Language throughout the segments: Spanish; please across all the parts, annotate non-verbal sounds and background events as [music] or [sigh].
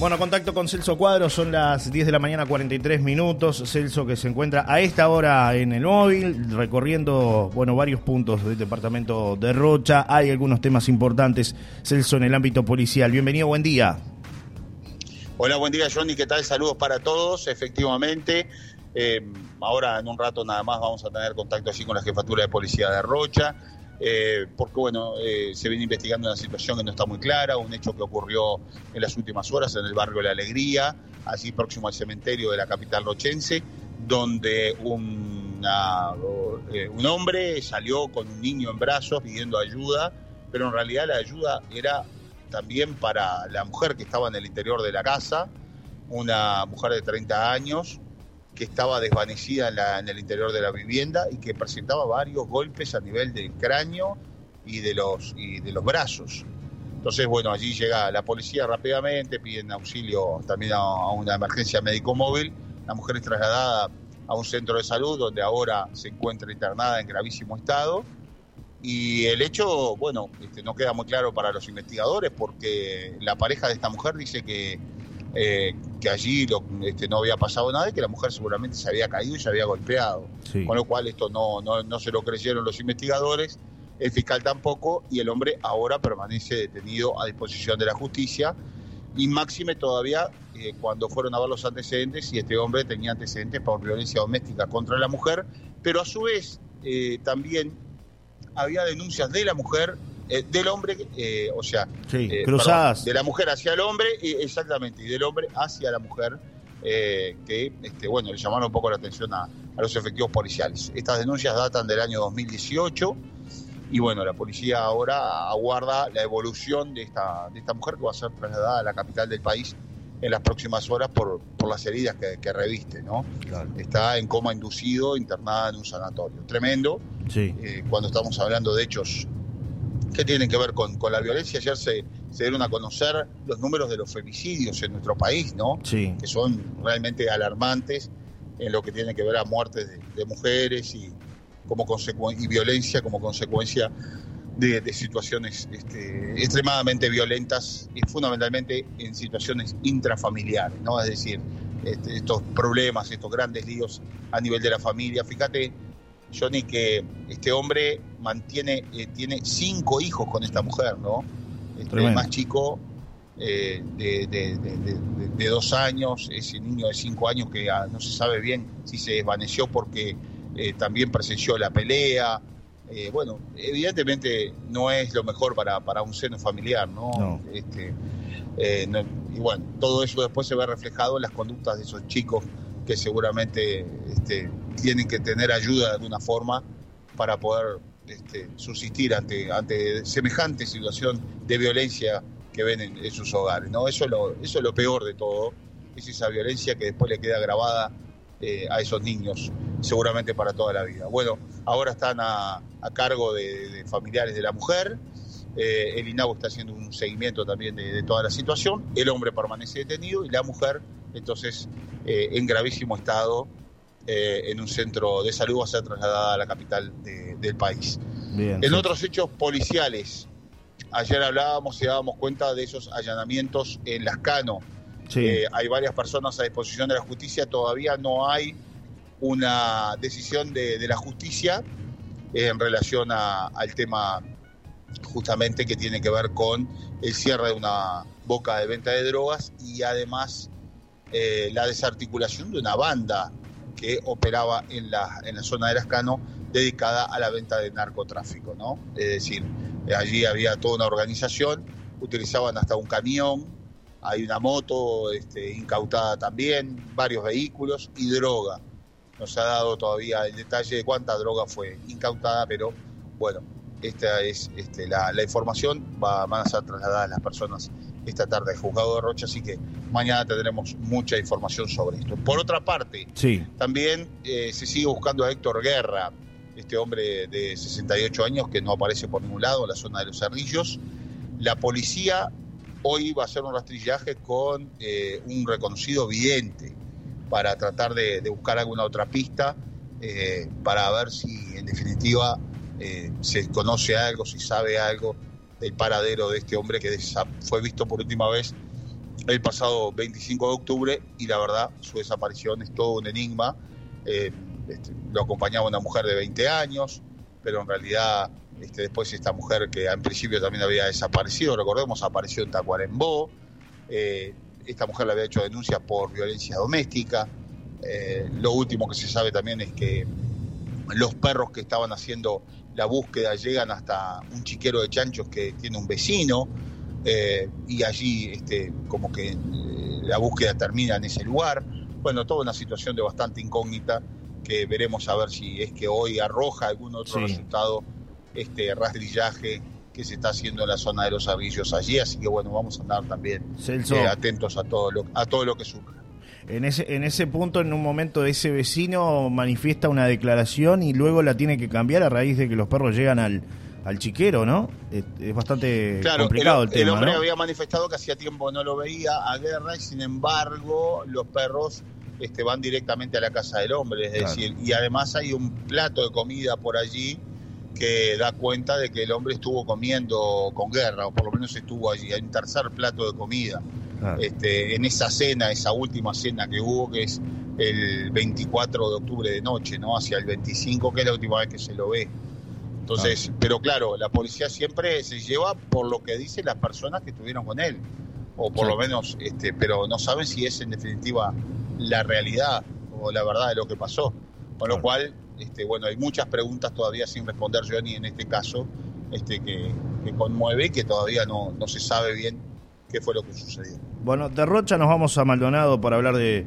Bueno, contacto con Celso Cuadro, son las 10 de la mañana, 43 minutos. Celso que se encuentra a esta hora en el móvil, recorriendo, bueno, varios puntos del departamento de Rocha. Hay algunos temas importantes, Celso, en el ámbito policial. Bienvenido, buen día. Hola, buen día, Johnny. ¿Qué tal? Saludos para todos. Efectivamente, eh, ahora en un rato nada más vamos a tener contacto allí con la jefatura de policía de Rocha. Eh, porque bueno, eh, se viene investigando una situación que no está muy clara, un hecho que ocurrió en las últimas horas en el barrio La Alegría, allí próximo al cementerio de la capital rochense, donde un hombre salió con un niño en brazos pidiendo ayuda, pero en realidad la ayuda era también para la mujer que estaba en el interior de la casa, una mujer de 30 años, que estaba desvanecida en, el interior de la vivienda y que presentaba varios golpes a nivel del cráneo y de los, y de los brazos. Entonces, bueno, allí llega la policía rápidamente, piden auxilio también a, una emergencia médico móvil. La mujer es trasladada a un centro de salud donde ahora se encuentra internada en gravísimo estado. Y el hecho, bueno, este, no queda muy claro para los investigadores porque la pareja de esta mujer dice que eh, que allí este, no había pasado nada y que la mujer seguramente se había caído y se había golpeado. Con lo cual esto no, no, se lo creyeron los investigadores, el fiscal tampoco, y el hombre ahora permanece detenido a disposición de la justicia. Y máxime todavía eh, cuando fueron a ver los antecedentes y este hombre tenía antecedentes por violencia doméstica contra la mujer, pero a su vez eh, también había denuncias de la mujer eh, del hombre, eh, o sea, eh, cruzadas. de la mujer hacia el hombre, exactamente, y del hombre hacia la mujer, que, este, bueno, le llamaron un poco la atención a, los efectivos policiales. Estas denuncias datan del año 2018 y bueno, la policía ahora aguarda la evolución de esta, de esta mujer que va a ser trasladada a la capital del país en las próximas horas por, por las heridas que, reviste, ¿no? Está en coma inducido, internada en un sanatorio. Tremendo. Sí. cuando estamos hablando de hechos que tienen que ver con, la violencia. Ayer se, se, dieron a conocer los números de los femicidios en nuestro país, ¿no? Sí. Que son realmente alarmantes en lo que tiene que ver a muertes de, mujeres y, como y violencia como consecuencia de, situaciones este, extremadamente violentas y fundamentalmente en situaciones intrafamiliares, ¿no? Es decir, este, estos problemas, estos grandes líos a nivel de la familia. Fíjate Johnny, que este hombre mantiene, eh, tiene cinco hijos con esta mujer, ¿no? Este, el más chico eh, de, dos años, ese niño de cinco años que ah, no se sabe bien si se desvaneció porque eh, también presenció la pelea. bueno, evidentemente no es lo mejor para, para un seno familiar, ¿no? Este, y bueno, todo eso después se ve reflejado en las conductas de esos chicos que seguramente este, tienen que tener ayuda de alguna forma para poder este, ante, ante semejante situación de violencia que ven en, sus hogares. ¿no? Eso, es lo, eso es lo peor de todo, es esa violencia que después le queda grabada eh, a esos niños, seguramente para toda la vida. Bueno, ahora están a, cargo de, familiares de la mujer, eh, el INAU está haciendo un seguimiento también de, toda la situación, el hombre permanece detenido y la mujer entonces eh, en gravísimo estado eh, en un centro de salud va a ser trasladada a la capital del país. en otros hechos policiales, ayer hablábamos y dábamos cuenta de esos allanamientos en Las Cano. Eh, hay varias personas a disposición de la justicia, todavía no hay una decisión de, la justicia en relación al tema justamente que tiene que ver con el cierre de una boca de venta de drogas y además eh, la desarticulación de una banda que operaba en la, en la zona de Lascano dedicada a la venta de narcotráfico, ¿no? Es decir, allí había toda una organización, utilizaban hasta un camión, hay una moto este, incautada también, varios vehículos y droga. No se ha dado todavía el detalle de cuánta droga fue incautada, pero bueno, esta es este, la, información, va, van a ser trasladadas las personas esta tarde al juzgado de Rocha, así que mañana tendremos mucha información sobre esto. Por otra parte, sí. también eh, se sigue buscando a Héctor Guerra, este hombre de 68 años que no aparece por ningún lado en la zona de los cerrillos. La policía hoy va a hacer un rastrillaje con eh, un reconocido vidente para tratar de, buscar alguna otra pista eh, para ver si en definitiva se conoce algo, si sabe algo del paradero de este hombre que fue visto por última vez el pasado 25 de octubre y la verdad su desaparición es todo un enigma. Eh, este, lo acompañaba una mujer de 20 años, pero en realidad este, después esta mujer que en principio también había desaparecido, recordemos, apareció en Tacuarembó. Eh, esta mujer le había hecho denuncias por violencia doméstica. Eh, lo último que se sabe también es que los perros que estaban haciendo la búsqueda llegan hasta un chiquero de chanchos que tiene un vecino eh, y allí este, como que la búsqueda termina en ese lugar. Bueno, toda una situación de bastante incógnita que veremos a ver si es que hoy arroja algún otro resultado este rastrillaje que se está haciendo en la zona de los avillos allí, así que bueno, vamos a andar también eh, atentos a todo lo, a todo lo que surja. En ese, en ese punto, en un momento, ese vecino manifiesta una declaración y luego la tiene que cambiar a raíz de que los perros llegan al, al chiquero, ¿no? Es, bastante complicado el, tema. El hombre había manifestado que hacía tiempo no lo veía a guerra y sin embargo los perros este, van directamente a la casa del hombre, es decir, y además hay un plato de comida por allí que da cuenta de que el hombre estuvo comiendo con guerra, o por lo menos estuvo allí, hay un tercer plato de comida. Este, en esa cena, esa última cena que hubo, que es el 24 de octubre de noche, ¿no? Hacia el 25, que es la última vez que se lo ve. Entonces, pero claro, la policía siempre se lleva por lo que dicen las personas que estuvieron con él, o por lo menos, este, pero no saben si es en definitiva la realidad o la verdad de lo que pasó. Con lo cual, este, bueno, hay muchas preguntas todavía sin responder, Johnny, en este caso, este, que, conmueve y que todavía no, no se sabe bien qué fue lo que sucedió. Bueno, de Rocha nos vamos a Maldonado para hablar de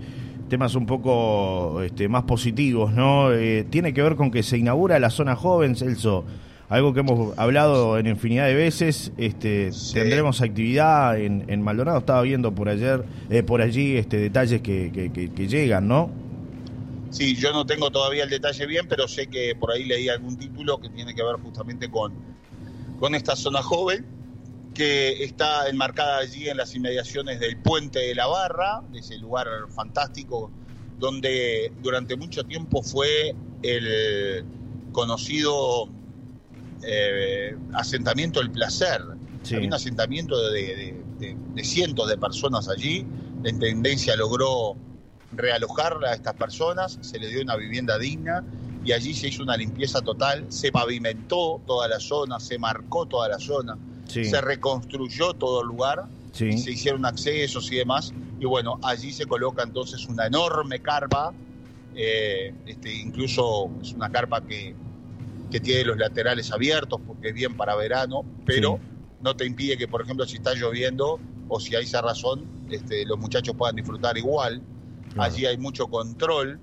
temas un poco este, más positivos, ¿no? Eh, tiene que ver con que se inaugura la zona joven, Celso. Algo que hemos hablado en infinidad de veces, este, tendremos actividad en, Maldonado, estaba viendo por ayer, eh, por allí este, detalles que, que llegan, ¿no? Sí, yo no tengo todavía el detalle bien, pero sé que por ahí leí algún título que tiene que ver justamente con, con esta zona joven, que está enmarcada allí en las inmediaciones del puente de la Barra, de ese lugar fantástico donde durante mucho tiempo fue el conocido eh, asentamiento del placer. Había un asentamiento de, de, cientos de personas allí. La Intendencia logró realojar a estas personas, se les dio una vivienda digna y allí se hizo una limpieza total, se pavimentó toda la zona, se marcó toda la zona, se reconstruyó todo el lugar, se hicieron accesos y demás, y bueno, allí se coloca entonces una enorme carpa, eh, este, incluso es una carpa que, que, tiene los laterales abiertos porque es bien para verano, pero no te impide que, por ejemplo, si está lloviendo o si hay razón, este, los muchachos puedan disfrutar igual. Allí hay mucho control,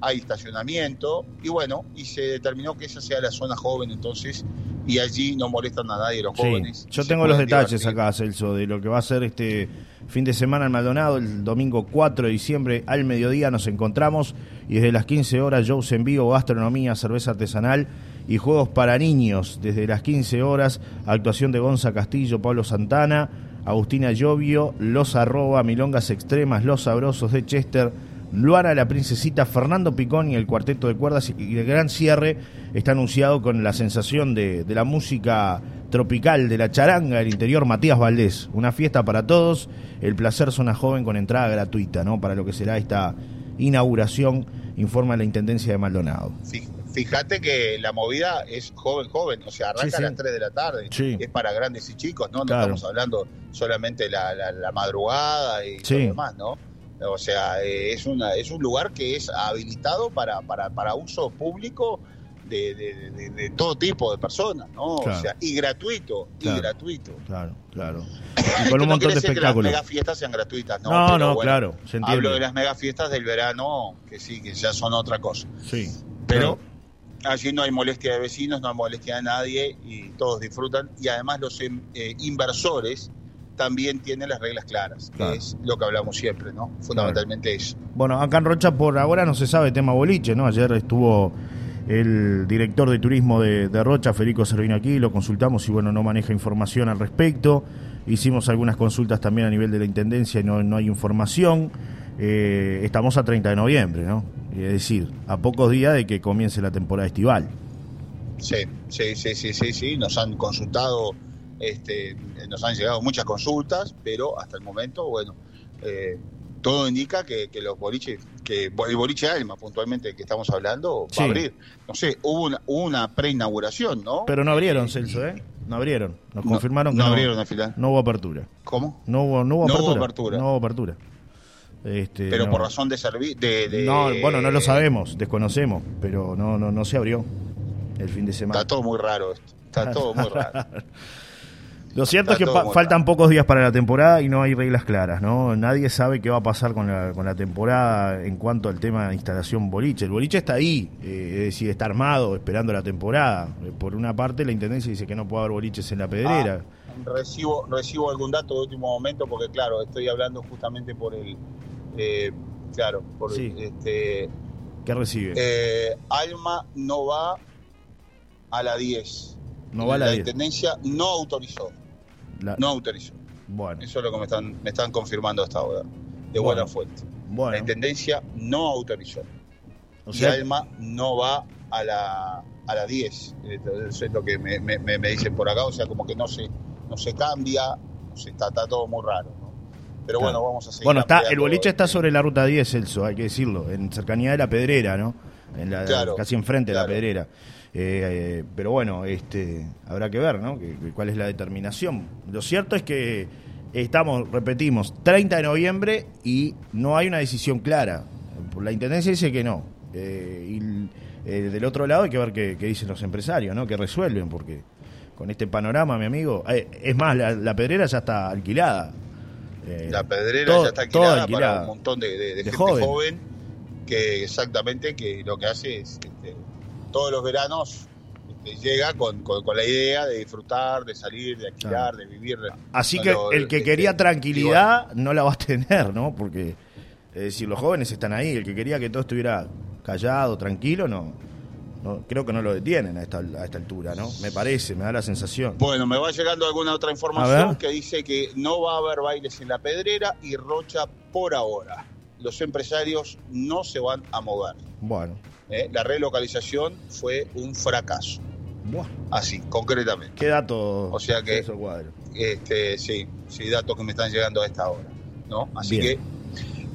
hay estacionamiento y bueno, y se determinó que esa sea la zona joven entonces y allí no molestan a nadie los jóvenes. Yo tengo los detalles acá, Celso, de lo que va a ser este fin de semana en Maldonado, el domingo 4 de diciembre al mediodía nos encontramos y desde las 15 horas shows en vivo, gastronomía, cerveza artesanal y juegos para niños. Desde las 15 horas, actuación de Gonza Castillo, Pablo Santana, Agustina Llovio, Los Arroba, Milongas Extremas, Los Sabrosos de Chester, Luana la Princesita, Fernando Picón y el cuarteto de cuerdas y el gran cierre está anunciado con la sensación de, la música tropical, de la charanga del interior, Matías Valdés. Una fiesta para todos, el placer zona joven con entrada gratuita, ¿no? Para lo que será esta inauguración, informa la Intendencia de Maldonado. Sí. Fíjate que la movida es joven, joven, o sea, arranca a las 3 de la tarde, es para grandes y chicos, ¿no? No estamos hablando solamente la, la, madrugada y todo lo demás, ¿no? O sea, es, una, es un lugar que es habilitado para, para, para uso público de, de, todo tipo de personas, ¿no? O sea, y gratuito, y gratuito. Claro, claro. [laughs] Y con un montón de espectáculos. Que las fiestas sean gratuitas, ¿no? No, no, claro. hablo de las megafiestas del verano, que sí, que ya son otra cosa. Sí. Pero allí no hay molestia de vecinos, no hay molestia de nadie y todos disfrutan. Y además los em, eh, inversores también tienen las reglas claras, que es lo que hablamos siempre, ¿no? Fundamentalmente eso. Bueno, acá en Rocha por ahora no se sabe tema boliche, ¿no? Ayer estuvo el director de turismo de, Rocha, Federico Servino aquí, lo consultamos y bueno, no maneja información al respecto. Hicimos algunas consultas también a nivel de la Intendencia y no, no hay información. Eh, estamos a 30 de noviembre, ¿no? Es decir, a pocos días de que comience la temporada estival. Sí, sí, sí, sí, sí, sí. Nos han consultado este, nos han llegado muchas consultas, pero hasta el momento, bueno, eh, todo indica que, los boliches, que el boliche Alma puntualmente que estamos hablando, va a abrir. No sé, hubo una, una preinauguración, ¿no? Pero no abrieron, Celso, ¿eh? No abrieron. Nos confirmaron que no, abrieron al final. No hubo apertura. ¿Cómo? No hubo, no hubo apertura. No hubo apertura. Este, pero por razón de servicio. De, No, bueno, no lo sabemos, desconocemos, pero no, no, no se abrió el fin de semana. Está todo muy raro esto. Está todo muy raro. [laughs] Lo cierto es que faltan pocos días para la temporada y no hay reglas claras, ¿no? Nadie sabe qué va a pasar con la, con la temporada en cuanto al tema de instalación boliche. El boliche está ahí, eh, es decir, está armado, esperando la temporada. Eh, por una parte, la Intendencia dice que no puede haber boliches en la pedrera. Ah, recibo, recibo algún dato de último momento porque, claro, estoy hablando justamente por el... Eh, claro, por sí. este... ¿Qué recibe? Alma no va a la 10. No va a la, la Intendencia no autorizó. No autorizó. Bueno. Eso es lo que me están, me están confirmando hasta ahora, de buena fuente. Bueno. La Intendencia no autorizó. O sea, y Alma no va a la, a la 10. Eso es lo que me, me, dicen por acá. O sea, como que no se, no se cambia, se está, está todo muy raro. Pero bueno, vamos a seguir. Bueno, está, el boliche está sobre la ruta 10, Celso, hay que decirlo, en cercanía de la pedrera, ¿no? En la, casi enfrente de la pedrera. Eh, pero bueno, este, habrá que ver, ¿no? cuál es la determinación. Lo cierto es que estamos, repetimos, 30 de noviembre y no hay una decisión clara. La Intendencia dice que no. Eh, y eh, del otro lado hay que ver qué, dicen los empresarios, ¿no? Que resuelven, porque con este panorama, mi amigo, es más, la, pedrera ya está alquilada. la pedrera ya está alquilada, para un montón de, gente joven. que exactamente que lo que hace es este, todos los veranos este, llega con, la idea de disfrutar, de salir, de alquilar, de vivir. Así que el que este, quería tranquilidad no la va a [laughs] tener, ¿no? Porque, es decir, los jóvenes están ahí, el que quería que todo estuviera callado, tranquilo, no. creo que no lo detienen a esta, a esta altura, ¿no? Me parece, me da la sensación. Bueno, me va llegando alguna otra información que dice que no va a haber bailes en la pedrera y Rocha por ahora. Los empresarios no se van a mover. Bueno. ¿Eh? la relocalización fue un fracaso. Así, concretamente. ¿Qué datos? O sea que, este, sí, sí, datos que me están llegando a esta hora, ¿no? Así que,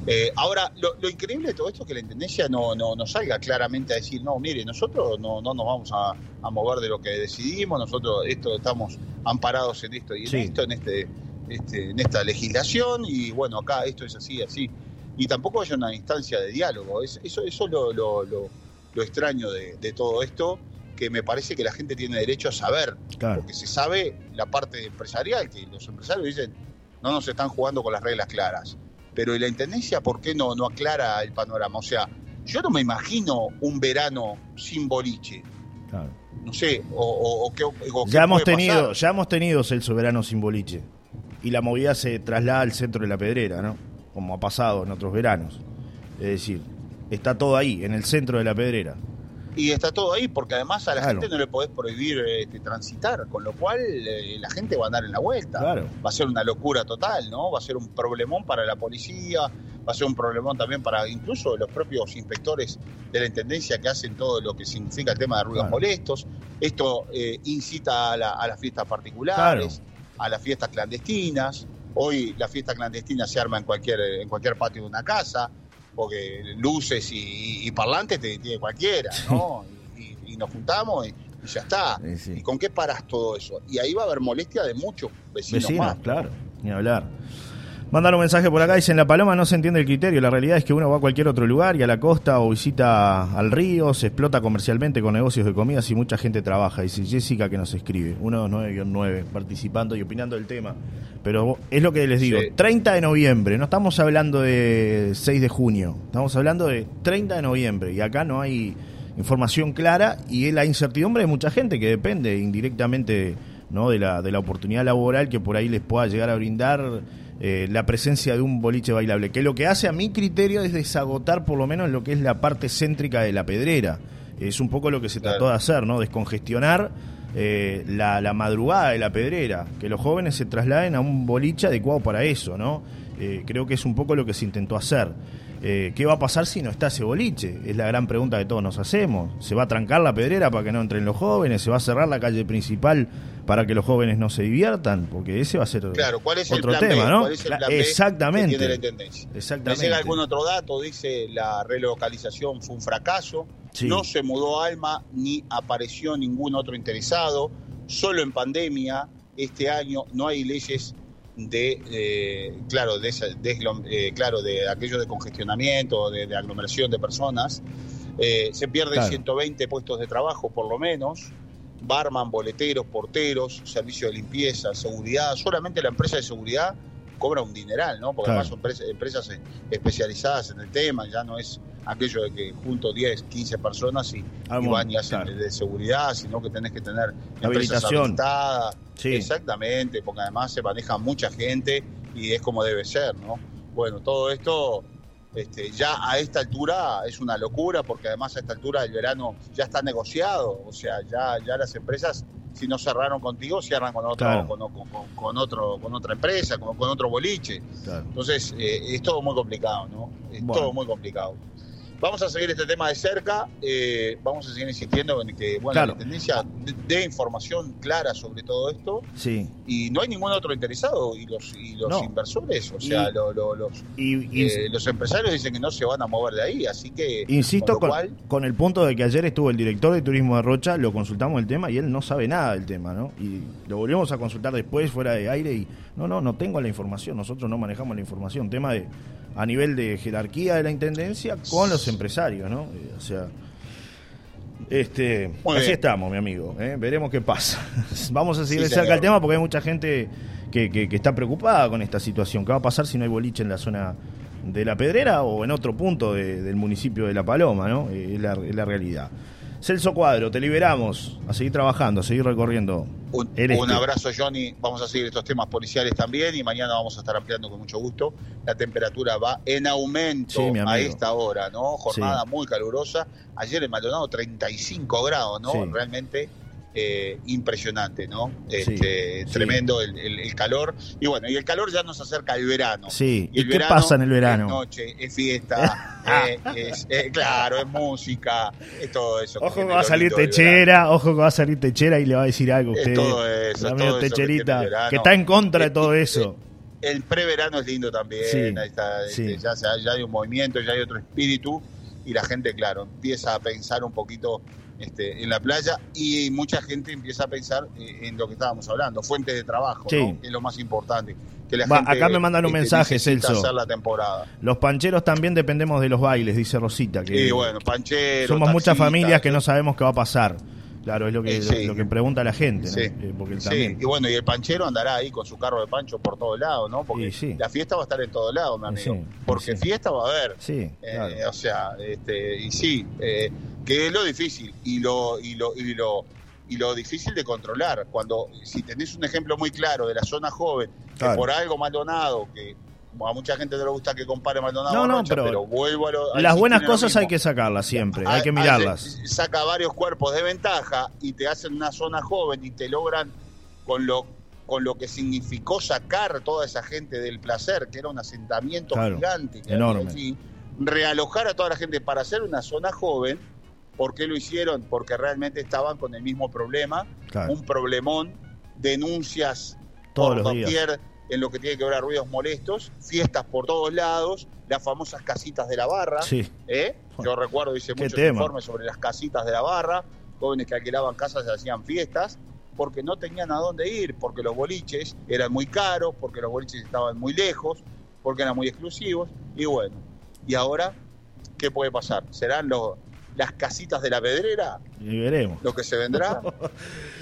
eh, ahora, lo, increíble de todo esto es que la Intendencia no, no, salga claramente a decir, no, mire, nosotros no, no nos vamos a, mover de lo que decidimos, nosotros esto estamos amparados en esto y en esto, en este, este, en esta legislación, y bueno, acá esto es así, así y tampoco haya una instancia de diálogo. eso, eso es lo, lo, extraño de, todo esto, que me parece que la gente tiene derecho a saber, porque se sabe la parte empresarial, que los empresarios dicen, no nos están jugando con las reglas claras. Pero ¿y la Intendencia por qué no, no aclara el panorama? O sea, yo no me imagino un verano sin boliche. No sé, o, qué, ya hemos tenido, ya hemos tenido el soberano sin boliche. Y la movida se traslada al centro de la pedrera, ¿no? Como ha pasado en otros veranos. Es decir, está todo ahí, en el centro de la pedrera. Y está todo ahí, porque además a la gente no le podés prohibir este, transitar, con lo cual eh, la gente va a andar en la vuelta. Va a ser una locura total, ¿no? Va a ser un problemón para la policía, va a ser un problemón también para incluso los propios inspectores de la Intendencia que hacen todo lo que significa el tema de ruidos molestos. Esto eh, incita a, las fiestas particulares, a las fiestas clandestinas. Hoy la fiesta clandestina se arma en cualquier, en cualquier patio de una casa, porque luces y, parlantes te tiene cualquiera, ¿no? [laughs] Y, nos juntamos y, ya está. ¿Y con qué paras todo eso? Y ahí va a haber molestia de muchos vecinos, vecinos más. Claro, ni hablar. Mandar un mensaje por acá, dice en La Paloma no se entiende el criterio, la realidad es que uno va a cualquier otro lugar y a la costa o visita al río, se explota comercialmente con negocios de comidas y mucha gente trabaja, dice Jessica que nos escribe, 129-9, participando y opinando del tema. Pero es lo que les digo, 30 de noviembre, no estamos hablando de 6 de junio, estamos hablando de 30 de noviembre y acá no hay información clara y es la incertidumbre de mucha gente que depende indirectamente ¿no? de, la, de la oportunidad laboral que por ahí les pueda llegar a brindar eh, la presencia de un boliche bailable, que lo que hace a mi criterio es desagotar por lo menos lo que es la parte céntrica de la pedrera. Es un poco lo que se trató de hacer, ¿no? Descongestionar eh, la, madrugada de la pedrera, que los jóvenes se trasladen a un boliche adecuado para eso, ¿no? Eh, creo que es un poco lo que se intentó hacer. eh, ¿qué va a pasar si no está ese boliche? Es la gran pregunta que todos nos hacemos. ¿Se va a trancar la pedrera para que no entren los jóvenes? ¿Se va a cerrar la calle principal para que los jóvenes no se diviertan? Porque ese va a ser claro, ¿cuál es otro el tema, B? ¿no? ¿Cuál es el plan B Exactamente. que tiene la Intendencia? Exactamente. ¿Le llega algún otro dato? Dice la relocalización fue un fracaso. Sí. No se mudó Alma ni apareció ningún otro interesado. Solo en pandemia este año no hay leyes de eh, claro de, esa- de eh, claro de aquello de congestionamiento de, de aglomeración de personas Eh, se pierden Claro. 120 puestos de trabajo por lo menos barman boleteros porteros servicio de limpieza seguridad solamente la empresa de seguridad cobra un dineral no porque Claro. además son empresas, empresas eh, especializadas en el tema ya no es aquello de que junto 10 15 personas y, y Algo, van y hacen claro. de, de seguridad sino que tenés que tener empresas Habilitación. habilitadas Sí. Exactamente, porque además se maneja mucha gente y es como debe ser, ¿no? Bueno, todo esto este, ya a esta altura es una locura, porque además a esta altura el verano ya está negociado, o sea, ya, ya las empresas, si no cerraron contigo, cierran con otro, Claro. con, con- con- con otro, con otra empresa, con, con otro boliche. Claro. Entonces, eh, es todo muy complicado, ¿no? Es Bueno. todo muy complicado. Vamos a seguir este tema de cerca, eh, vamos a seguir insistiendo en que, bueno, Claro. la Intendencia dé- información clara sobre todo esto Sí. y no hay ningún otro interesado y los y los No. inversores o sea Y- lo- lo- los Y, y- eh, los empresarios dicen que no se van a mover de ahí así que Insisto con con, lo cual con el punto de que ayer estuvo el director de turismo de Rocha, lo consultamos el tema y él no sabe nada del tema, ¿no? Y lo volvimos a consultar después fuera de aire y no, no, no tengo la información, nosotros no manejamos la información, tema de a nivel de jerarquía de la intendencia con los empresarios, ¿no? Eh, o sea, este, Muy así bien. estamos, mi amigo, ¿eh? veremos qué pasa. [laughs] Vamos a seguir Sí, de cerca el tema porque hay mucha gente que, que- que está preocupada con esta situación. ¿Qué va a pasar si no hay boliche en la zona de la Pedrera o en otro punto de- del municipio de La Paloma? ¿no? Eh, es, la, es la realidad. Celso Cuadro, te liberamos. A seguir trabajando, a seguir recorriendo. Un, este. abrazo Johnny. Vamos a seguir estos temas policiales también y mañana vamos a estar ampliando con mucho gusto. La temperatura va en aumento Sí, a esta hora no jornada muy calurosa. Ayer en Maldonado 35 grados no realmente eh, impresionante, ¿no? Este, sí. Tremendo el, el- el calor. Y bueno, y el calor ya nos acerca al verano. Sí, ¿y el qué verano pasa en el verano? Es noche, es fiesta, [laughs] eh, es, eh, claro, es música, es todo eso. Ojo que va a salir Techera, ojo que va a salir Techera y le va a decir algo a Es usted. todo eso, la todo eso que Techerita, el que está en contra de todo eso. El preverano es lindo también, Sí, ahí está, sí. este, ya, ya hay un movimiento, ya hay otro espíritu y la gente, claro, empieza a pensar un poquito este, en la playa y mucha gente empieza a pensar eh, en lo que estábamos hablando, fuentes de trabajo, Sí. ¿no? que es lo más importante. Que la Va, gente, acá me mandan un este, mensaje, Celso. la temporada. Los pancheros también dependemos de los bailes, dice Rosita. Que bueno, somos muchas familias que no sabemos qué va a pasar. Claro, es lo que, Eh, sí. lo, que pregunta la gente, ¿no? Sí. Eh, porque él Sí, también. y bueno, y el panchero andará ahí con su carro de pancho por todos lados, ¿no? Porque la fiesta va a estar en todos lados, mi amigo. Porque fiesta va a haber. Sí, Eh, o sea, este, y sí, eh, que es lo difícil y lo, y lo, y lo y lo difícil de controlar. Cuando, si tenés un ejemplo muy claro de la zona joven, que por algo Maldonado, que a mucha gente no le gusta que compare Maldonado No, no, Rocha, pero vuelvo a lo, Las buenas cosas hay que sacarlas siempre, hay Ah, que ah, mirarlas. Saca varios cuerpos de ventaja y te hacen una zona joven y te logran con lo con lo que significó sacar toda esa gente del placer, que era un asentamiento Claro, gigante, que enorme. allí, realojar a toda la gente para hacer una zona joven. ¿Por qué lo hicieron? Porque realmente estaban con el mismo problema, Claro, un problemón, denuncias todos por los días. En lo que tiene que ver a ruidos molestos, fiestas por todos lados, las famosas casitas de la barra. Sí, ¿Eh? Yo recuerdo, hice muchos tema. informes sobre las casitas de la barra, jóvenes que alquilaban casas y hacían fiestas, porque no tenían a dónde ir, porque los boliches eran muy caros, porque los boliches estaban muy lejos, porque eran muy exclusivos, y bueno, ¿y ahora qué puede pasar? ¿Serán los, las casitas de la pedrera y veremos. lo que se vendrá? [laughs]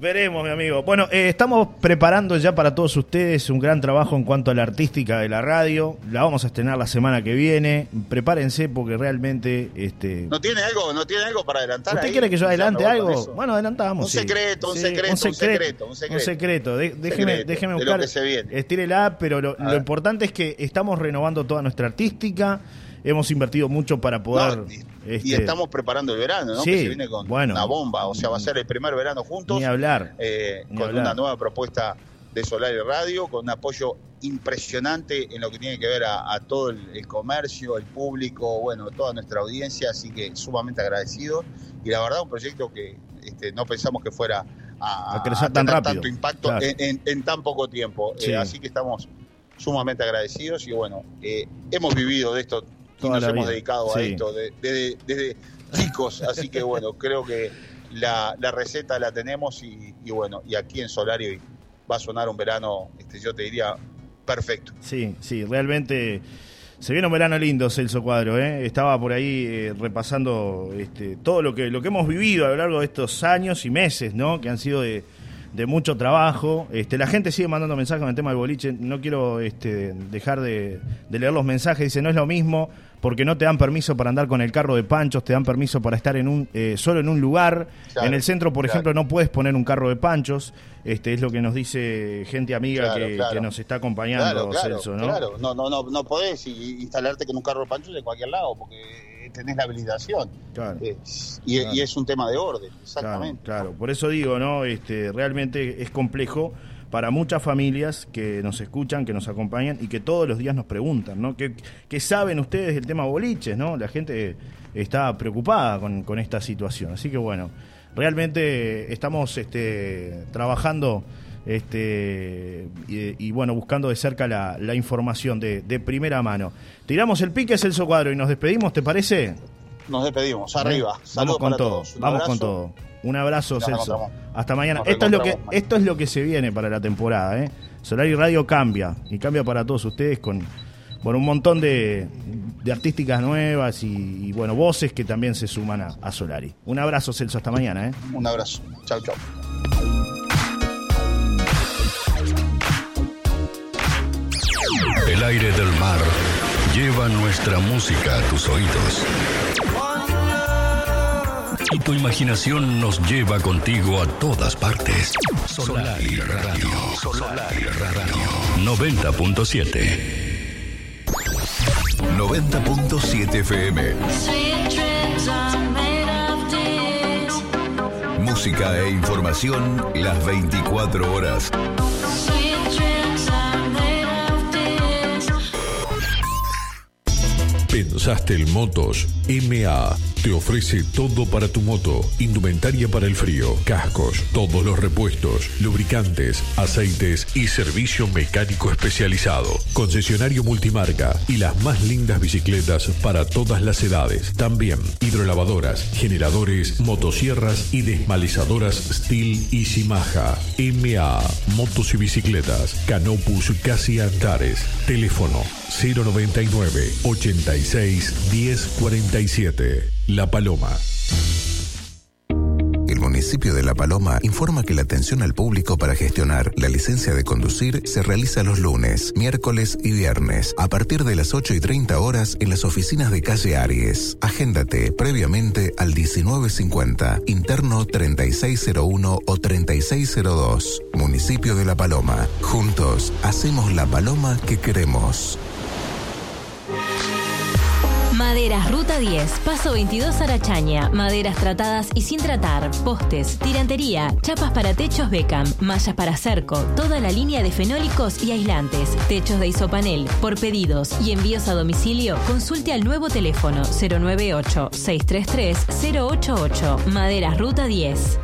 Veremos, mi amigo. Bueno, eh, estamos preparando ya para todos ustedes un gran trabajo en cuanto a la artística de la radio. La vamos a estrenar la semana que viene. Prepárense porque realmente... este ¿No tiene algo, no tiene algo para adelantar? ¿Usted ahí? quiere que yo adelante algo? Bueno, adelantamos. Un sí. secreto, un Sí, secreto, un secreto, un secreto. Un secreto. De- déjeme, Secreto déjeme buscar. Estírela, pero lo, importante es que estamos renovando toda nuestra artística. Hemos invertido mucho para poder. No, y, y este, estamos preparando el verano, ¿no? Sí, que se viene con bueno. una bomba, o sea, va a ser el primer verano juntos, Ni hablar. eh, ni con hablar. una nueva propuesta de Solar y Radio, con un apoyo impresionante en lo que tiene que ver a, todo el, comercio, el público, bueno, toda nuestra audiencia, así que sumamente agradecido. Y la verdad, un proyecto que este, no pensamos que fuera a, crecer tan rápido. tanto impacto en, tan poco tiempo. Eh, así que estamos sumamente agradecidos y bueno, eh, hemos vivido de esto y nos hemos dedicado a esto desde, chicos, así que bueno, creo que la, receta la tenemos y, bueno, y aquí en Solario va a sonar un verano, este, yo te diría, perfecto. Sí, sí, realmente se viene un verano lindo, Celso Cuadro. ¿eh? Estaba por ahí eh, repasando este, todo lo que, lo que hemos vivido a lo largo de estos años y meses, ¿no? Que han sido de, de mucho trabajo. Este, la gente sigue mandando mensajes con el tema del boliche. No quiero este, dejar de, leer los mensajes. Dice, no es lo mismo porque no te dan permiso para andar con el carro de panchos, te dan permiso para estar en un eh, solo en un lugar. en el centro, por ejemplo, no puedes poner un carro de panchos. Este es lo que nos dice gente amiga que, nos está acompañando, Celso, ¿no? Claro, no, no, no, no podés instalarte con un carro de panchos de cualquier lado porque tenés la habilitación. Eh, y, es un tema de orden, exactamente. Claro, por eso digo, ¿no? Este, realmente es complejo para muchas familias que nos escuchan, que nos acompañan y que todos los días nos preguntan, ¿no? ¿Qué, saben ustedes del tema boliches, no? La gente está preocupada con, con esta situación. Así que bueno, realmente estamos este, trabajando este, y, bueno, buscando de cerca la, información de, primera mano. Tiramos el pique, Celso Cuadro, y nos despedimos, ¿te parece? Nos despedimos, arriba. Vamos con todo, vamos con todo. Un abrazo, Celso. Hasta mañana. Esto es, lo que, esto es lo que se viene para la temporada. ¿eh? Solar y Radio cambia, y cambia para todos ustedes con, un montón de, artísticas nuevas y, bueno, voces que también se suman a, a Solari. Un abrazo, Celso, hasta mañana. ¿eh? Un abrazo. Chau, chau. Aire del mar lleva nuestra música a tus oídos. Y tu imaginación nos lleva contigo a todas partes. Solar y Radio. Solar y Radio. 90.7. 90.7 FM. Música e información las 24 horas. Pensaste el Motos MA te ofrece todo para tu moto, indumentaria para el frío, cascos, todos los repuestos, lubricantes, aceites y servicio mecánico especializado. Concesionario multimarca y las más lindas bicicletas para todas las edades. También hidrolavadoras, generadores, motosierras y desmalizadoras Steel y Simaja. MA, motos y bicicletas. Canopus Casi Antares. Teléfono 099 86 1047. La Paloma. El municipio de La Paloma informa que la atención al público para gestionar la licencia de conducir se realiza los lunes, miércoles y viernes a partir de las 8 y 30 horas en las oficinas de calle Aries. Agéndate previamente al 1950, interno 3601 o 3602. Municipio de La Paloma. Juntos hacemos la paloma que queremos. Maderas Ruta 10, Paso 22 Arachaña. Maderas tratadas y sin tratar, postes, tirantería, chapas para techos Beckham, mallas para cerco, toda la línea de fenólicos y aislantes, techos de isopanel. Por pedidos y envíos a domicilio, consulte al nuevo teléfono 098 633 088. Maderas Ruta 10.